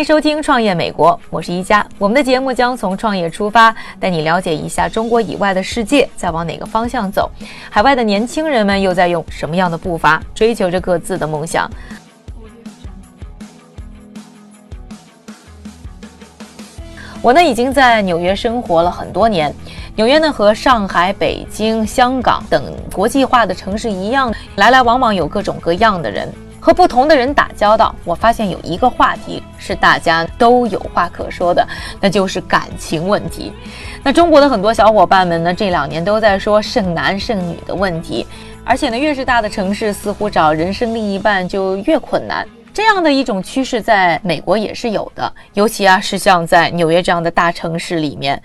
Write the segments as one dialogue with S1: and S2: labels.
S1: 欢迎收听《创业美国》，我是一加。我们的节目将从创业出发，带你了解一下中国以外的世界在往哪个方向走，海外的年轻人们又在用什么样的步伐追求着各自的梦想。我呢已经在纽约生活了很多年。纽约呢和上海、北京、香港等国际化的城市一样，来来往往有各种各样的人。和不同的人打交道，我发现有一个话题是大家都有话可说的，那就是感情问题。那中国的很多小伙伴们呢，这两年都在说剩男剩女的问题，而且呢，越是大的城市，似乎找人生另一半就越困难。这样的一种趋势在美国也是有的，尤其啊是像在纽约这样的大城市里面。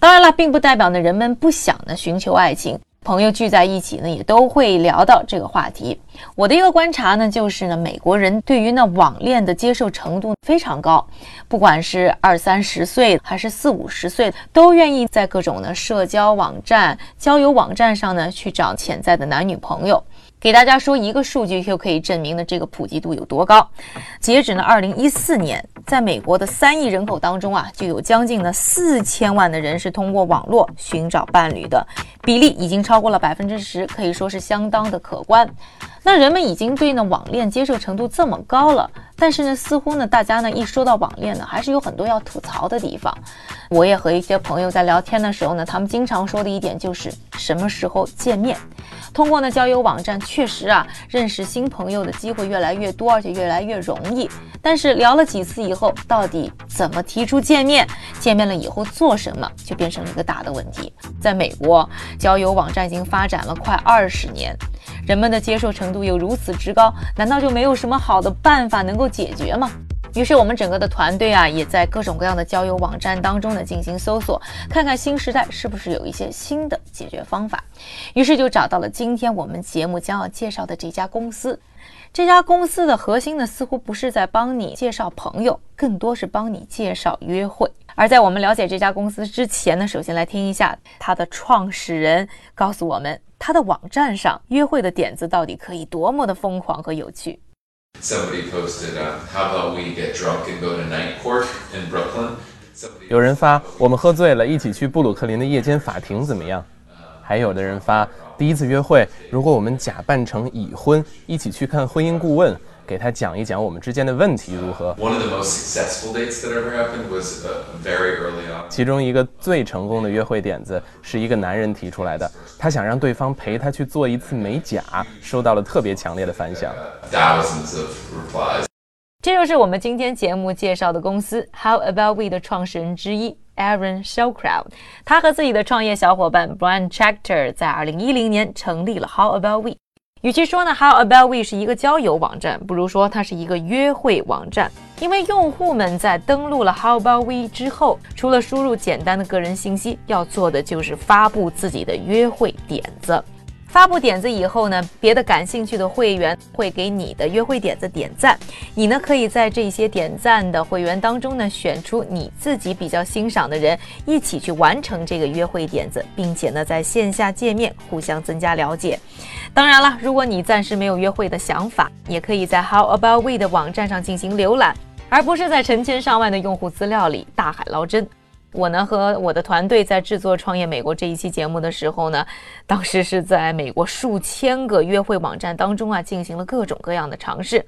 S1: 当然了，并不代表呢人们不想呢寻求爱情。朋友聚在一起呢，也都会聊到这个话题。我的一个观察呢，就是呢，美国人对于那网恋的接受程度非常高，不管是二三十岁还是四五十岁，都愿意在各种的社交网站、交友网站上呢去找潜在的男女朋友。给大家说一个数据，就可以证明呢这个普及度有多高。截止呢二零一四年，在美国的三亿人口当中啊，就有将近呢四千万的人是通过网络寻找伴侣的，比例已经超过了百分之十，可以说是相当的可观。那人们已经对呢网恋接受程度这么高了，但是呢，似乎呢大家呢一说到网恋呢，还是有很多要吐槽的地方。我也和一些朋友在聊天的时候呢，他们经常说的一点就是什么时候见面。通过呢交友网站，确实啊认识新朋友的机会越来越多，而且越来越容易。但是聊了几次以后，到底怎么提出见面？见面了以后做什么，就变成了一个大的问题。在美国，交友网站已经发展了快二十年，人们的接受程度又如此之高，难道就没有什么好的办法能够解决吗？于是我们整个的团队啊，也在各种各样的交友网站当中呢进行搜索，看看新时代是不是有一些新的解决方法。于是就找到了今天我们节目将要介绍的这家公司。这家公司的核心呢，似乎不是在帮你介绍朋友，更多是帮你介绍约会。而在我们了解这家公司之前呢，首先来听一下它的创始人告诉我们，他的网站上约会的点子到底可以多么的疯狂和有趣。
S2: Somebody posted, uh, "How about we get drunk and go to night court in Brooklyn?" Somebody
S3: 有人发我们喝醉了，一起去布鲁克林的夜间法庭怎么样？还有的人发第一次约会，如果我们假扮成已婚，一起去看婚姻顾问，给他讲一讲我们之间的问题如何。
S2: One of the most successful dates that ever happened was uh, very early on.
S3: 其中一个最成功的约会点子是一个男人提出来的，他想让对方陪他去做一次美甲，收到了特别强烈的反响。
S2: Thousands of replies.
S1: 这就是我们今天节目介绍的公司 How About We 的创始人之一 Aaron Shellcrout。他和自己的创业小伙伴 Brian c h a c t e r 在2010年成立了 How About We。与其说呢，How About We 是一个交友网站，不如说它是一个约会网站。因为用户们在登录了 How About We 之后，除了输入简单的个人信息，要做的就是发布自己的约会点子。发布点子以后呢，别的感兴趣的会员会给你的约会点子点赞，你呢可以在这些点赞的会员当中呢选出你自己比较欣赏的人，一起去完成这个约会点子，并且呢在线下见面，互相增加了解。当然了，如果你暂时没有约会的想法，也可以在 How About We 的网站上进行浏览，而不是在成千上万的用户资料里大海捞针。我呢和我的团队在制作《创业美国》这一期节目的时候呢，当时是在美国数千个约会网站当中啊进行了各种各样的尝试。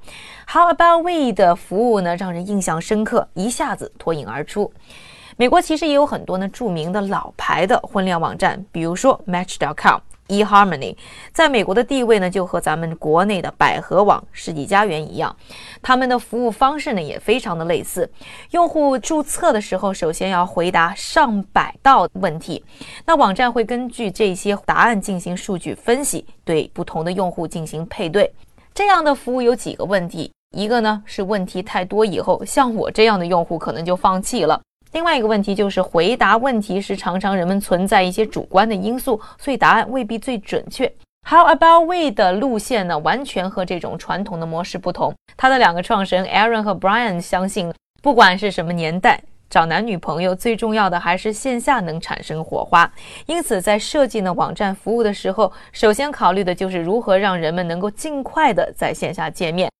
S1: How About We 的服务呢让人印象深刻，一下子脱颖而出。美国其实也有很多呢著名的老牌的婚恋网站，比如说 Match.com。eHarmony，在美国的地位呢就和咱们国内的百合网、世纪佳缘一样，他们的服务方式呢也非常的类似。用户注册的时候，首先要回答上百道问题，那网站会根据这些答案进行数据分析，对不同的用户进行配对。这样的服务有几个问题，一个呢是问题太多，以后像我这样的用户可能就放弃了。另外一个问题就是回答问题时，常常人们存在一些主观的因素，所以答案未必最准确。How about we 的路线呢？完全和这种传统的模式不同。他的两个创始人 Aaron 和 Brian 相信，不管是什么年代，找男女朋友最重要的还是线下能产生火花。因此，在设计呢网站服务的时候，首先考虑的就是如何让人们能够尽快的在线下见面。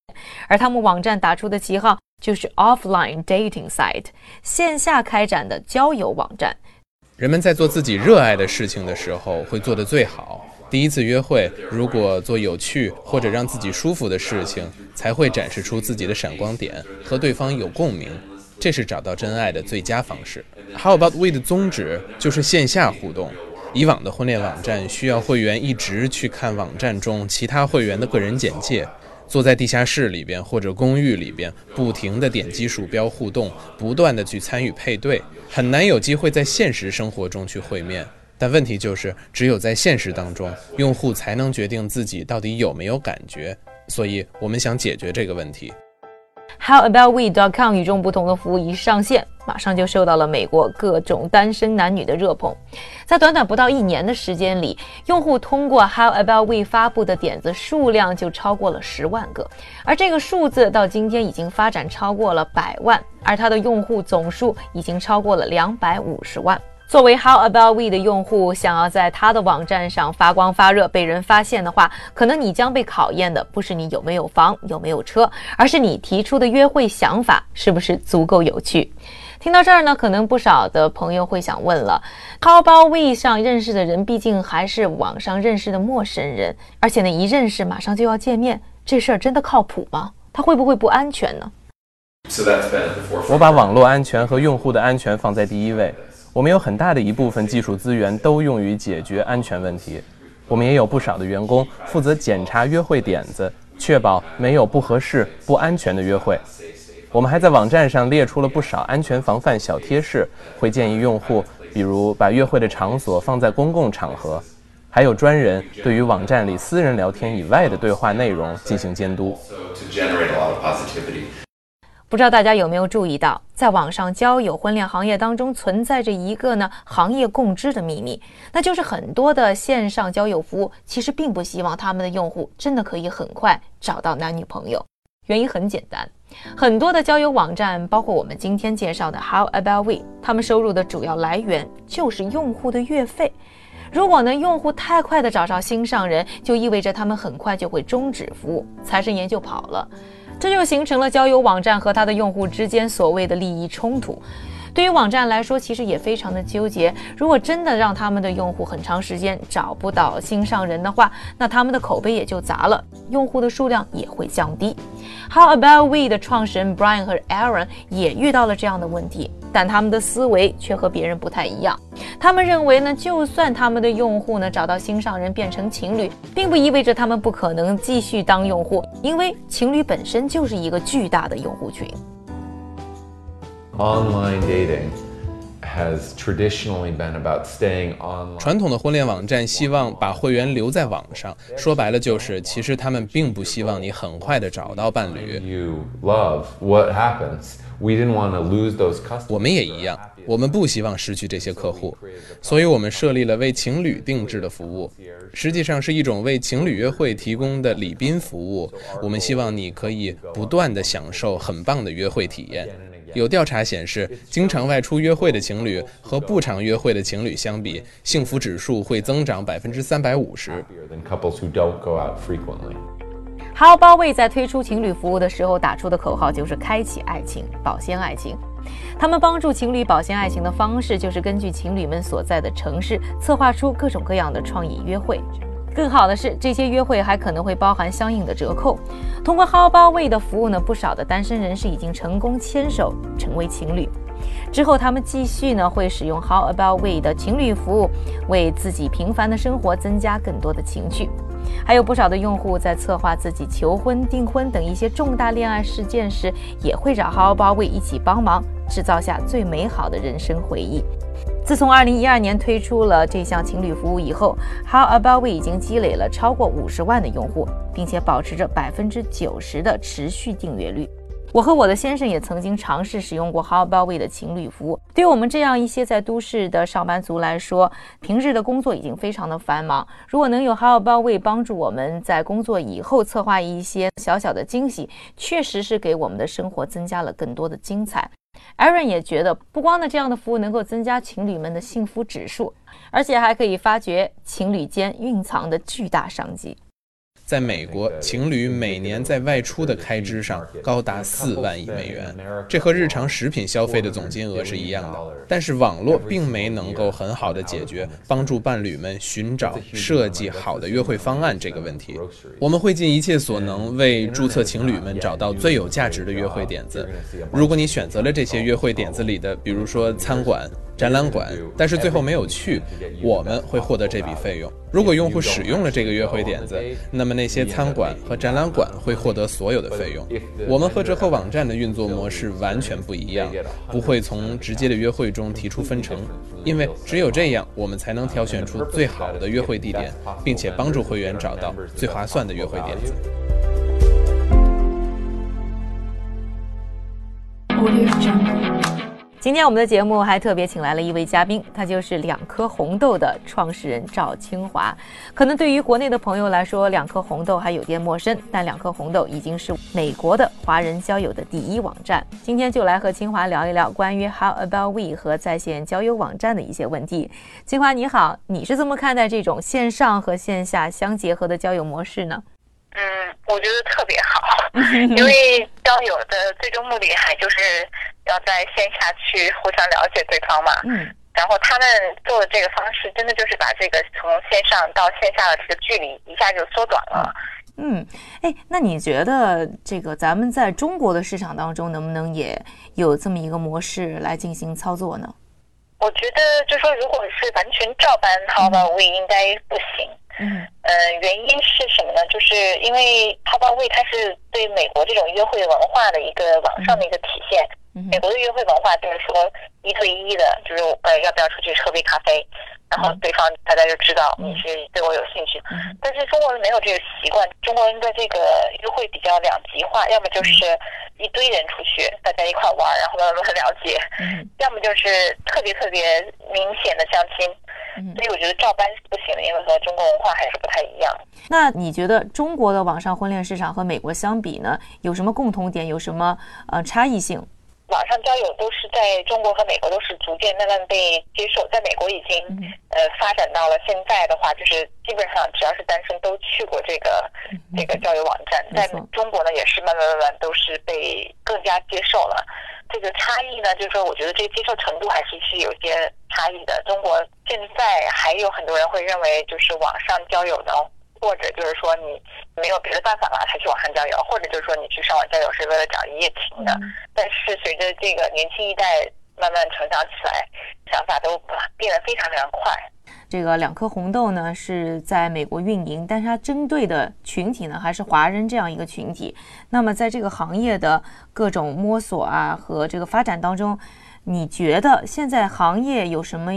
S1: 而他们网站打出的旗号。就是 offline dating site，线下开展的交友网站。
S3: 人们在做自己热爱的事情的时候，会做得最好。第一次约会，如果做有趣或者让自己舒服的事情，才会展示出自己的闪光点，和对方有共鸣。这是找到真爱的最佳方式。How about we 的宗旨就是线下互动。以往的婚恋网站需要会员一直去看网站中其他会员的个人简介。坐在地下室里边或者公寓里边，不停地点击鼠标互动，不断地去参与配对，很难有机会在现实生活中去会面。但问题就是，只有在现实当中，用户才能决定自己到底有没有感觉。所以我们想解决这个问题。
S1: HowAboutWe.com 与众不同的服务一上线，马上就受到了美国各种单身男女的热捧。在短短不到一年的时间里，用户通过 HowAboutWe 发布的点子数量就超过了十万个，而这个数字到今天已经发展超过了百万，而它的用户总数已经超过了两百五十万。作为 How About We 的用户，想要在他的网站上发光发热、被人发现的话，可能你将被考验的不是你有没有房、有没有车，而是你提出的约会想法是不是足够有趣。听到这儿呢，可能不少的朋友会想问了：How About We 上认识的人，毕竟还是网上认识的陌生人，而且呢，一认识马上就要见面，这事儿真的靠谱吗？它会不会不安全呢？
S3: 我把网络安全和用户的安全放在第一位。我们有很大的一部分技术资源都用于解决安全问题，我们也有不少的员工负责检查约会点子，确保没有不合适、不安全的约会。我们还在网站上列出了不少安全防范小贴士，会建议用户，比如把约会的场所放在公共场合，还有专人对于网站里私人聊天以外的对话内容进行监督。
S1: 不知道大家有没有注意到，在网上交友婚恋行业当中存在着一个呢行业共知的秘密，那就是很多的线上交友服务其实并不希望他们的用户真的可以很快找到男女朋友。原因很简单，很多的交友网站，包括我们今天介绍的 How About We，他们收入的主要来源就是用户的月费。如果呢用户太快的找到心上人，就意味着他们很快就会终止服务，财神爷就跑了。这就形成了交友网站和它的用户之间所谓的利益冲突。对于网站来说，其实也非常的纠结。如果真的让他们的用户很长时间找不到心上人的话，那他们的口碑也就砸了，用户的数量也会降低。How about we 的创始人 Brian 和 Aaron 也遇到了这样的问题，但他们的思维却和别人不太一样。他们认为呢，就算他们的用户呢找到心上人变成情侣，并不意味着他们不可能继续当用户，因为情侣本身就是一个巨大的用户群。
S2: Online dating has traditionally been about staying online.
S3: 传统的婚恋网站希望把会员留在网上，说白了就是，其实他们并不希望你很快的找到伴侣。
S2: You love what happens. We didn't want to lose those customers.
S3: 我们也一样，我们不希望失去这些客户，所以我们设立了为情侣定制的服务，实际上是一种为情侣约会提供的礼宾服务。我们希望你可以不断的享受很棒的约会体验。有调查显示，经常外出约会的情侣和不常约会的情侣相比，幸福指数会增长百分之三百五十。
S1: How about we 在推出情侣服务的时候打出的口号就是“开启爱情，保鲜爱情”。他们帮助情侣保鲜爱情的方式就是根据情侣们所在的城市，策划出各种各样的创意约会。更好的是，这些约会还可能会包含相应的折扣。通过 How About We 的服务呢，不少的单身人士已经成功牵手成为情侣。之后，他们继续呢会使用 How About We 的情侣服务，为自己平凡的生活增加更多的情趣。还有不少的用户在策划自己求婚、订婚等一些重大恋爱事件时，也会找 How About We 一起帮忙，制造下最美好的人生回忆。自从2012年推出了这项情侣服务以后，How About We 已经积累了超过50万的用户，并且保持着百分之九十的持续订阅率。我和我的先生也曾经尝试使用过 How About We 的情侣服务。对于我们这样一些在都市的上班族来说，平日的工作已经非常的繁忙。如果能有 How About We 帮助我们在工作以后策划一些小小的惊喜，确实是给我们的生活增加了更多的精彩。Aaron 也觉得，不光呢这样的服务能够增加情侣们的幸福指数，而且还可以发掘情侣间蕴藏的巨大商机。
S3: 在美国，情侣每年在外出的开支上高达四万亿美元，这和日常食品消费的总金额是一样的。但是网络并没能够很好的解决帮助伴侣们寻找、设计好的约会方案这个问题。我们会尽一切所能为注册情侣们找到最有价值的约会点子。如果你选择了这些约会点子里的，比如说餐馆。展览馆，但是最后没有去，我们会获得这笔费用。如果用户使用了这个约会点子，那么那些餐馆和展览馆会获得所有的费用。我们和折扣网站的运作模式完全不一样，不会从直接的约会中提出分成，因为只有这样，我们才能挑选出最好的约会地点，并且帮助会员找到最划算的约会点子。
S1: 今天我们的节目还特别请来了一位嘉宾，他就是两颗红豆的创始人赵清华。可能对于国内的朋友来说，两颗红豆还有点陌生，但两颗红豆已经是美国的华人交友的第一网站。今天就来和清华聊一聊关于 How About We 和在线交友网站的一些问题。清华你好，你是怎么看待这种线上和线下相结合的交友模式呢？
S4: 嗯，我觉得特别好，因为交友的最终目的还就是。要在线下去互相了解对方嘛，嗯，然后他们做的这个方式，真的就是把这个从线上到线下的这个距离一下就缩短了。
S1: 嗯，哎，那你觉得这个咱们在中国的市场当中，能不能也有这么一个模式来进行操作呢？
S4: 我觉得，就说如果是完全照搬 How About We，应该不行。嗯，呃，原因是什么呢？就是因为泡泡味它是对美国这种约会文化的一个网上的一个体现。美国的约会文化就是说一对一的，就是呃要不要出去喝杯咖啡，然后对方大家就知道你是对我有兴趣。但是中国人没有这个习惯，中国人的这个约会比较两极化，要么就是一堆人出去大家一块玩，然后慢慢了解；要么就是特别特别明显的相亲。所以我觉得照搬是不行的，因为和中国文化还是不太一样。
S1: 那你觉得中国的网上婚恋市场和美国相比呢，有什么共同点？有什么呃差异性？
S4: 网上交友都是在中国和美国都是逐渐慢慢被接受，在美国已经呃发展到了现在的话，就是基本上只要是单身都去过这个这个交友网站，在中国呢也是慢慢慢慢都是被更加接受了。这个差异呢，就是说我觉得这个接受程度还是是有些差异的。中国现在还有很多人会认为，就是网上交友呢。或者就是说你没有别的办法了，才去网上交友；或者就是说你去上网交友是为了找一夜情的。但是随着这个年轻一代慢慢成长起来，想法都变得非常非常快。
S1: 这个两颗红豆呢是在美国运营，但是它针对的群体呢还是华人这样一个群体。那么在这个行业的各种摸索啊和这个发展当中，你觉得现在行业有什么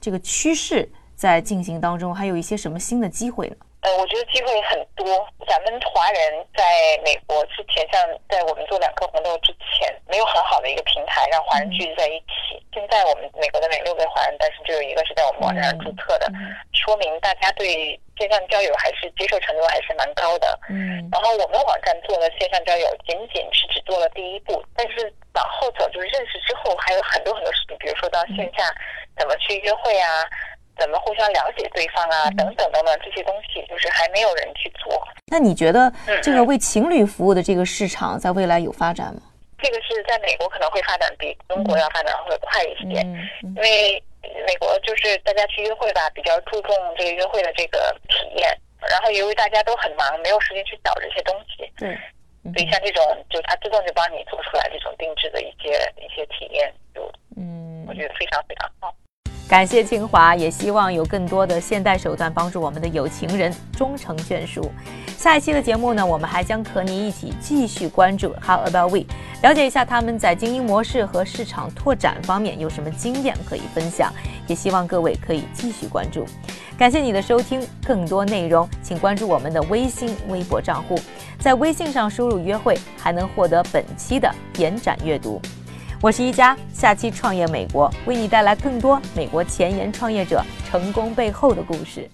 S1: 这个趋势在进行当中，还有一些什么新的机会呢？
S4: 呃，我觉得机会很多。咱们华人在美国之前，像在我们做两颗红豆之前，没有很好的一个平台让华人聚集在一起。现在我们美国的每六位华人，但是只有一个是在我们网站上注册的，说明大家对线上交友还是接受程度还是蛮高的。嗯。然后我们网站做的线上交友，仅仅是只做了第一步，但是往后走就是认识之后还有很多很多事情，比如说到线下怎么去约会啊。怎么互相了解对方啊？等等等等这些东西，就是还没有人去做。
S1: 那你觉得这个为情侣服务的这个市场在未来有发展吗？
S4: 这个是在美国可能会发展比中国要发展会快一些，因为美国就是大家去约会吧，比较注重这个约会的这个体验。然后由于大家都很忙，没有时间去找这些东西，对，所以像这种就它自动就帮你做出来这种定制的一些一些体验，就嗯我觉得非常非常好。
S1: 感谢清华，也希望有更多的现代手段帮助我们的有情人终成眷属。下一期的节目呢，我们还将和您一起继续关注 How about we，了解一下他们在经营模式和市场拓展方面有什么经验可以分享。也希望各位可以继续关注。感谢你的收听，更多内容请关注我们的微信、微博账户，在微信上输入“约会”，还能获得本期的延展阅读。我是一加，下期创业美国为你带来更多美国前沿创业者成功背后的故事。